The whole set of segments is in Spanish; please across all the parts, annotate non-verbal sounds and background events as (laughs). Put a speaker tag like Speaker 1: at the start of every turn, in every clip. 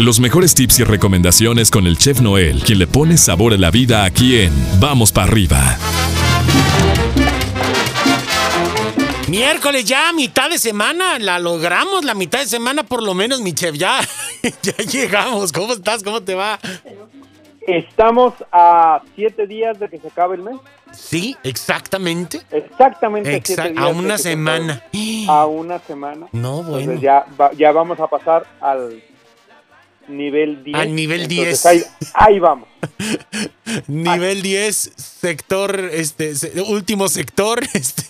Speaker 1: Los mejores tips y recomendaciones con el chef Noel, quien le pone sabor a la vida aquí en Vamos para arriba.
Speaker 2: Miércoles ya, mitad de semana, la logramos, la mitad de semana por lo menos, mi chef, ya, (laughs) ya llegamos. ¿Cómo estás? ¿Cómo te va?
Speaker 3: Estamos a siete días de que se acabe el mes.
Speaker 2: Sí, exactamente.
Speaker 3: Exactamente.
Speaker 2: siete días a una semana.
Speaker 3: A una semana.
Speaker 2: No, bueno.
Speaker 3: Entonces ya, ya vamos a pasar al nivel 10.
Speaker 2: Al nivel 10.
Speaker 3: Ahí, vamos. (laughs)
Speaker 2: nivel 10, sector, este, último sector, (laughs) este,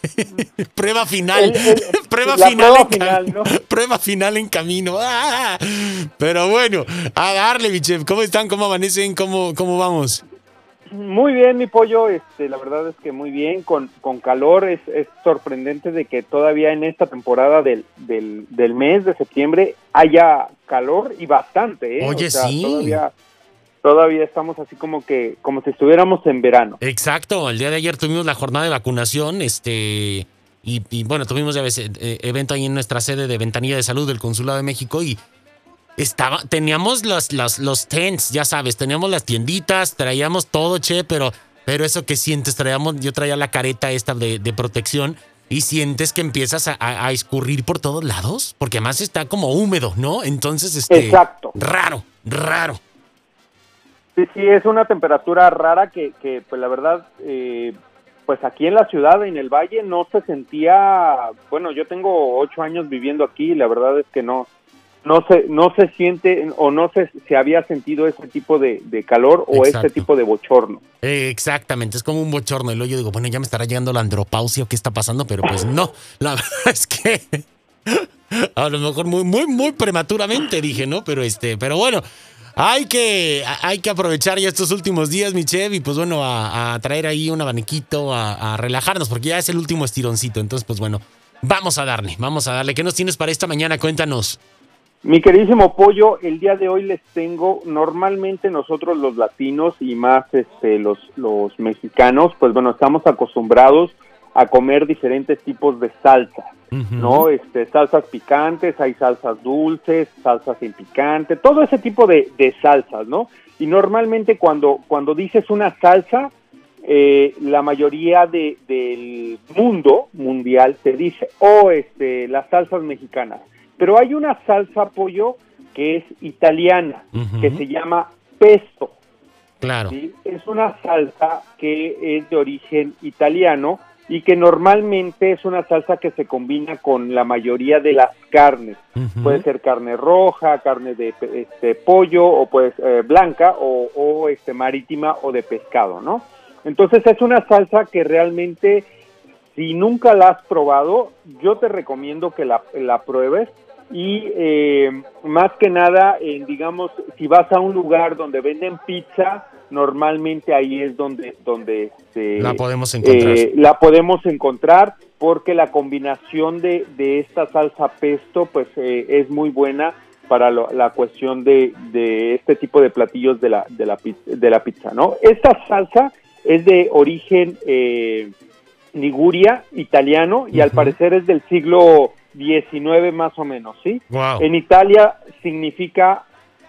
Speaker 2: prueba final. (laughs) prueba final, en final prueba final en camino. ¡Ah! Pero bueno, a darle, mi chef. ¿Cómo están? ¿Cómo amanecen? ¿Cómo, cómo vamos?
Speaker 3: Muy bien, mi pollo, este, la verdad es que muy bien, con, con calor, es, es sorprendente de que todavía en esta temporada del, del, del mes de septiembre haya calor y bastante, ¿eh?
Speaker 2: Oye, sí.
Speaker 3: Todavía, todavía estamos así como que, como si estuviéramos en verano.
Speaker 2: Exacto, el día de ayer tuvimos la jornada de vacunación, este, y, y bueno, tuvimos ya ves, eh, evento ahí en nuestra sede de Ventanilla de Salud del Consulado de México y estaba, teníamos los, los, los tents, ya sabes, teníamos las tienditas, traíamos todo, che, pero, pero eso que sientes, traíamos, yo traía la careta esta de, protección y sientes que empiezas a, escurrir por todos lados, porque además está como húmedo, ¿no? Entonces, este.
Speaker 3: Exacto.
Speaker 2: Raro, raro.
Speaker 3: Sí, sí, es una temperatura rara que, que pues la verdad, eh, pues aquí en la ciudad, en el valle, no se sentía, bueno, yo tengo ocho años viviendo aquí y la verdad es que no, no se, no se siente o no se, se había sentido ese tipo de, calor o ese tipo de bochorno.
Speaker 2: exactamente, es como un bochorno. Y luego yo digo, bueno, ya me estará llegando la andropausia o qué está pasando, pero pues no, la (laughs) verdad es que (laughs) a lo mejor muy, muy, muy prematuramente dije, ¿no? Pero este, pero bueno. Hay que, hay que aprovechar ya estos últimos días, mi chef, y pues bueno, a, traer ahí un abaniquito, a, a relajarnos, porque ya es el último estironcito. Entonces, pues bueno, vamos a darle, vamos a darle. ¿Qué nos tienes para esta mañana? Cuéntanos.
Speaker 3: Mi queridísimo pollo, el día de hoy les tengo, normalmente nosotros los latinos y más este, los, los mexicanos, pues bueno, estamos acostumbrados a comer diferentes tipos de salsa, ¿no? Este, salsas picantes, hay salsas dulces, salsas sin picante, todo ese tipo de, de salsas, ¿no? Y normalmente cuando, cuando dices una salsa, eh, la mayoría de, del mundo mundial te dice, oh, este, las salsas mexicanas. Pero hay una salsa pollo que es italiana, que se llama pesto.
Speaker 2: Claro.
Speaker 3: Es una salsa que es de origen italiano y que normalmente es una salsa que se combina con la mayoría de las carnes. Puede ser carne roja, carne de este, pollo o pues blanca o, o, este marítima o de pescado, ¿no? Entonces es una salsa que realmente si nunca la has probado, yo te recomiendo que la, la pruebes y eh, más que nada, digamos, si vas a un lugar donde venden pizza, normalmente ahí es donde donde
Speaker 2: la podemos encontrar.
Speaker 3: Eh, la podemos encontrar porque la combinación de, de esta salsa pesto, pues eh, es muy buena para la cuestión de, de, este tipo de platillos de la, de la, de la pizza, ¿no? Esta salsa es de origen eh, Liguria, italiano, y al parecer es del siglo 19 más o menos, ¿sí? En Italia significa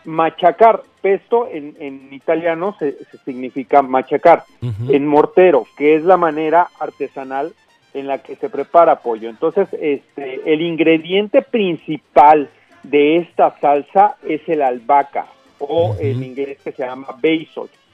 Speaker 3: machacar. Pesto en, en italiano se, significa machacar. En mortero, que es la manera artesanal en la que se prepara pollo. Entonces, este, el ingrediente principal de esta salsa es el albahaca o en inglés que se llama basil.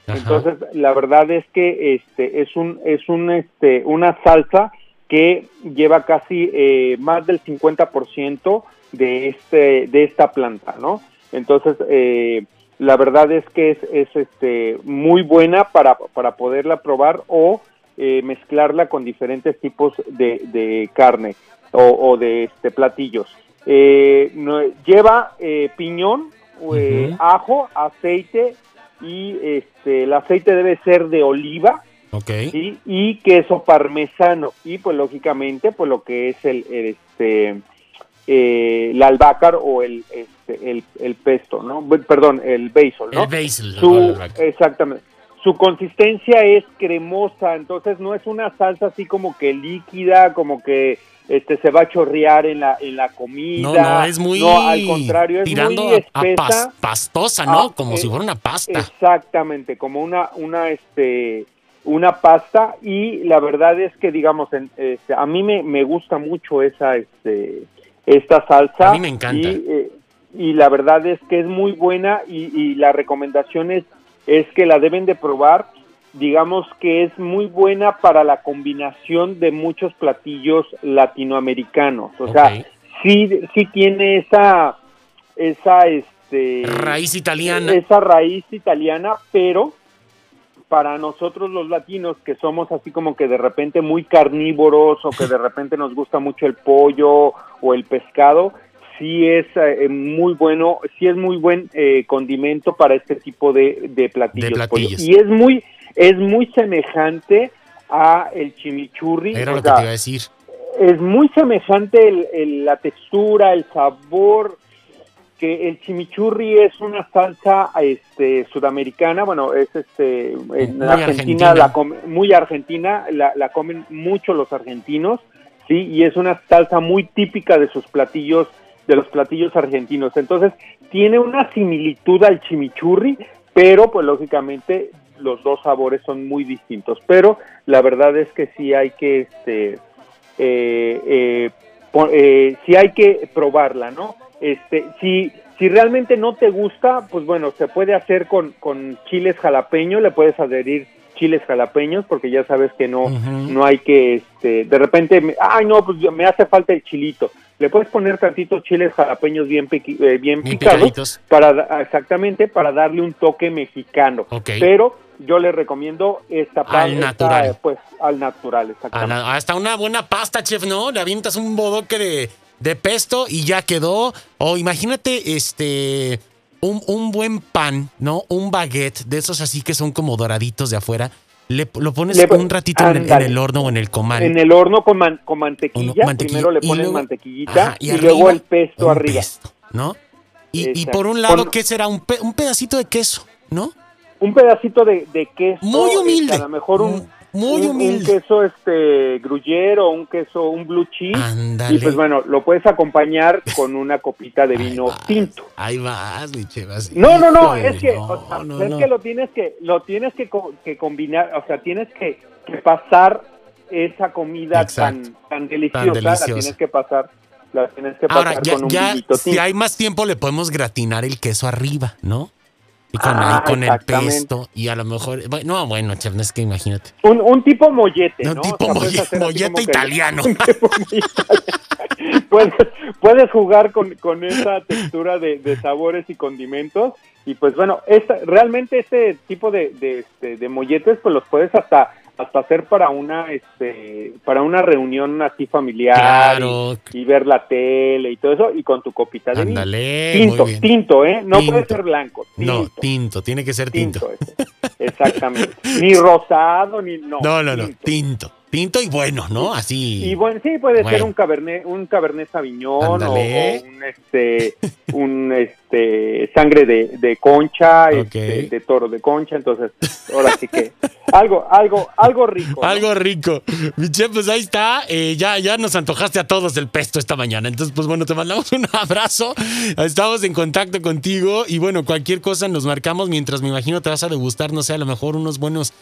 Speaker 3: Entonces, la verdad es que este es un es un este una salsa que lleva casi eh, más del 50% de, este, de esta planta, ¿no? Entonces, eh, la verdad es que es, es este, muy buena para, para poderla probar o eh, mezclarla con diferentes tipos de, carne o, de este, platillos. lleva piñón, ajo, aceite y este, el aceite debe ser de oliva,
Speaker 2: Okay.
Speaker 3: Y queso parmesano. Y pues lógicamente, pues lo que es el, este eh, el albácar o el, este, el, pesto, ¿no? Perdón, el basil, ¿no?
Speaker 2: El basil.
Speaker 3: Su, exactamente. Su consistencia es cremosa, entonces no es una salsa así como que líquida, como que este se va a chorrear en la en la comida.
Speaker 2: No, no, es muy
Speaker 3: no, al contrario, es
Speaker 2: tirando
Speaker 3: muy espesa.
Speaker 2: a pas- pastosa, ¿no?
Speaker 3: Ah,
Speaker 2: como
Speaker 3: eh,
Speaker 2: si fuera una pasta.
Speaker 3: Exactamente, como una una este una pasta y la verdad es que digamos en- este, a mí me, me gusta mucho esa este esta salsa
Speaker 2: A mí me encanta.
Speaker 3: y, eh, y la verdad es que es muy buena y, y la recomendación es, es que la deben de probar digamos que es muy buena para la combinación de muchos platillos latinoamericanos o sea sí sí tiene esa esa este
Speaker 2: Raíz italiana.
Speaker 3: esa raíz italiana, pero para nosotros los latinos que somos así como que de repente muy carnívoros o que de (laughs) repente nos gusta mucho el pollo o el pescado, sí es eh, muy bueno, sí es muy buen eh, condimento para este tipo de, de platillos.
Speaker 2: De platillos.
Speaker 3: Y es muy es muy semejante a el chimichurri.
Speaker 2: Era lo que te iba a decir.
Speaker 3: es muy semejante el- el- la textura, el sabor, que el chimichurri es una salsa este sudamericana, bueno, es este en
Speaker 2: Muy
Speaker 3: Argentina,
Speaker 2: argentina.
Speaker 3: la come- muy argentina, la, la comen mucho los argentinos, sí, y es una salsa muy típica de sus platillos, de los platillos argentinos. Entonces, tiene una similitud al chimichurri, pero pues lógicamente los dos sabores son muy distintos, pero la verdad es que sí hay que este eh, eh, eh, sí hay que probarla, ¿no? Este, si, si realmente no te gusta, pues bueno, se puede hacer con, con chiles jalapeños, le puedes adherir chiles jalapeños, porque ya sabes que no, no hay que, este, de repente, ay no, pues me hace falta el chilito. Le puedes poner tantitos chiles jalapeños bien, eh, bien picados,
Speaker 2: picaditos.
Speaker 3: para, exactamente, para darle un toque mexicano.
Speaker 2: Ok.
Speaker 3: Pero yo le recomiendo esta pa-
Speaker 2: Al
Speaker 3: esta,
Speaker 2: natural.
Speaker 3: pues, al natural, exactamente.
Speaker 2: hasta una buena pasta, chef, ¿no? Le avientas un bodoque de, de pesto y ya quedó. O imagínate, este, un, un buen pan, ¿no? Un baguette de esos así que son como doraditos de afuera. Le, lo pones
Speaker 3: Le-
Speaker 2: un ratito en, el- en el horno o en el comal.
Speaker 3: En el horno con, man- con mantequilla, primero le
Speaker 2: y
Speaker 3: pones
Speaker 2: luego-
Speaker 3: mantequillita
Speaker 2: Ajá,
Speaker 3: y,
Speaker 2: arriba
Speaker 3: luego el pesto arriba.
Speaker 2: pesto, ¿no? Y, y por un lado,
Speaker 3: Con-
Speaker 2: ¿qué será? Un, pe- un pedacito de queso, ¿no?
Speaker 3: Un pedacito de, de queso.
Speaker 2: Muy
Speaker 3: este,
Speaker 2: humilde.
Speaker 3: a lo mejor un,
Speaker 2: Muy
Speaker 3: un-
Speaker 2: humilde.
Speaker 3: un queso este gruyere o un queso, un blue cheese.
Speaker 2: Ándale.
Speaker 3: Y pues bueno, lo puedes acompañar con una copita de (laughs)
Speaker 2: Ahí
Speaker 3: vino
Speaker 2: vas,
Speaker 3: tinto.
Speaker 2: Ahí vas, mi chef, así.
Speaker 3: No, no, no, es que,
Speaker 2: no,
Speaker 3: o sea,
Speaker 2: no,
Speaker 3: es
Speaker 2: no.
Speaker 3: que lo tienes que, lo tienes que, co- que combinar, o sea, tienes que, que pasar esa comida
Speaker 2: Exacto.
Speaker 3: tan, tan deliciosa,
Speaker 2: Tan
Speaker 3: la tienes que pasar, la tienes que pasar
Speaker 2: Ahora, ya,
Speaker 3: con un
Speaker 2: ya
Speaker 3: vinito
Speaker 2: si
Speaker 3: tinto.
Speaker 2: hay más tiempo, le podemos gratinar el queso arriba, ¿no? Y con,
Speaker 3: Ah,
Speaker 2: ahí con el pesto. Y a lo mejor. bueno, No, bueno, chef, no es que imagínate.
Speaker 3: Un, un tipo mollete,
Speaker 2: No,
Speaker 3: ¿no?
Speaker 2: tipo
Speaker 3: O sea,
Speaker 2: mollete italiano.
Speaker 3: un (laughs) puedes, puedes jugar con, con esa textura de, de sabores y condimentos. Y pues bueno, esta, realmente este tipo de, de, este, de molletes, pues los puedes hasta hasta hacer para una este para una reunión así familiar
Speaker 2: Claro.
Speaker 3: y, y ver la tele y todo eso y con tu copita de vino.
Speaker 2: Ándale.
Speaker 3: Tinto, tinto, ¿eh? No puede ser blanco. Tinto,
Speaker 2: No, tinto, tiene que ser tinto.
Speaker 3: tinto. Exactamente. ni rosado, ni no. (laughs)
Speaker 2: No, no, no,
Speaker 3: tinto.
Speaker 2: Tinto. Y bueno, ¿no? Así.
Speaker 3: Y bueno, sí, puede ser un cabernet, un cabernet sauvignon o, un este, un este sangre de, de concha, este, de toro de concha, entonces ahora sí que algo, algo, algo rico. ¿no?
Speaker 2: Algo rico. Mi chef, pues ahí está. Eh, ya, ya nos antojaste a todos el pesto esta mañana. Entonces, pues bueno, te mandamos un abrazo. Estamos en contacto contigo. Y bueno, cualquier cosa nos marcamos mientras me imagino te vas a degustar, no sé, a lo mejor unos buenos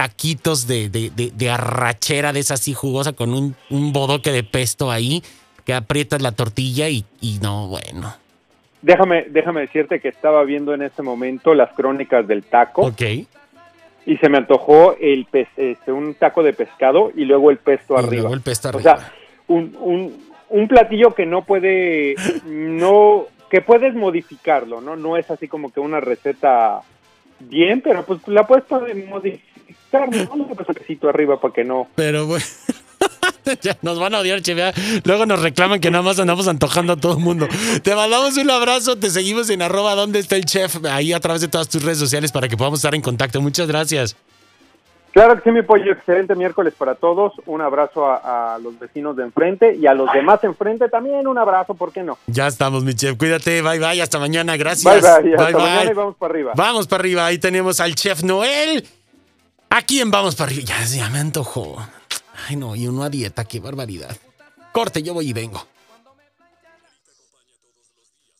Speaker 2: taquitos de, de, de, de arrachera de esa así jugosa con un, un bodoque de pesto ahí que aprietas la tortilla y, y no, bueno.
Speaker 3: Déjame, déjame decirte que estaba viendo en ese momento las crónicas del taco
Speaker 2: Ok. Y
Speaker 3: y se me antojó el pez, este, un taco de pescado y luego el pesto arriba.
Speaker 2: luego el pesto
Speaker 3: O
Speaker 2: arriba.
Speaker 3: sea, un, un, un platillo que no puede, no, que puedes modificarlo, ¿no? No es así como que una receta bien, pero pues la puedes modificar, ¿no? Un arriba para que no.
Speaker 2: Pero bueno. (laughs) ya nos van a odiar, che. vea. Luego nos reclaman que nada más andamos antojando a todo el mundo. Te mandamos un abrazo, te seguimos en arroba donde está el chef, ahí a través de todas tus redes sociales para que podamos estar en contacto. Muchas gracias.
Speaker 3: Claro que sí, mi pollo, excelente miércoles para todos. Un abrazo a, a los vecinos de enfrente y a los demás enfrente también un abrazo, ¿por qué no?
Speaker 2: Ya estamos, mi chef. Cuídate, bye bye, hasta mañana.
Speaker 3: Bye
Speaker 2: Gracias.
Speaker 3: bye, hasta mañana y vamos para arriba.
Speaker 2: Vamos para arriba, ahí tenemos al chef Noel. ¿A quién vamos para arriba? Ya, ya me antojó. Ay, no, y uno a dieta, qué barbaridad. Corte, yo voy y vengo.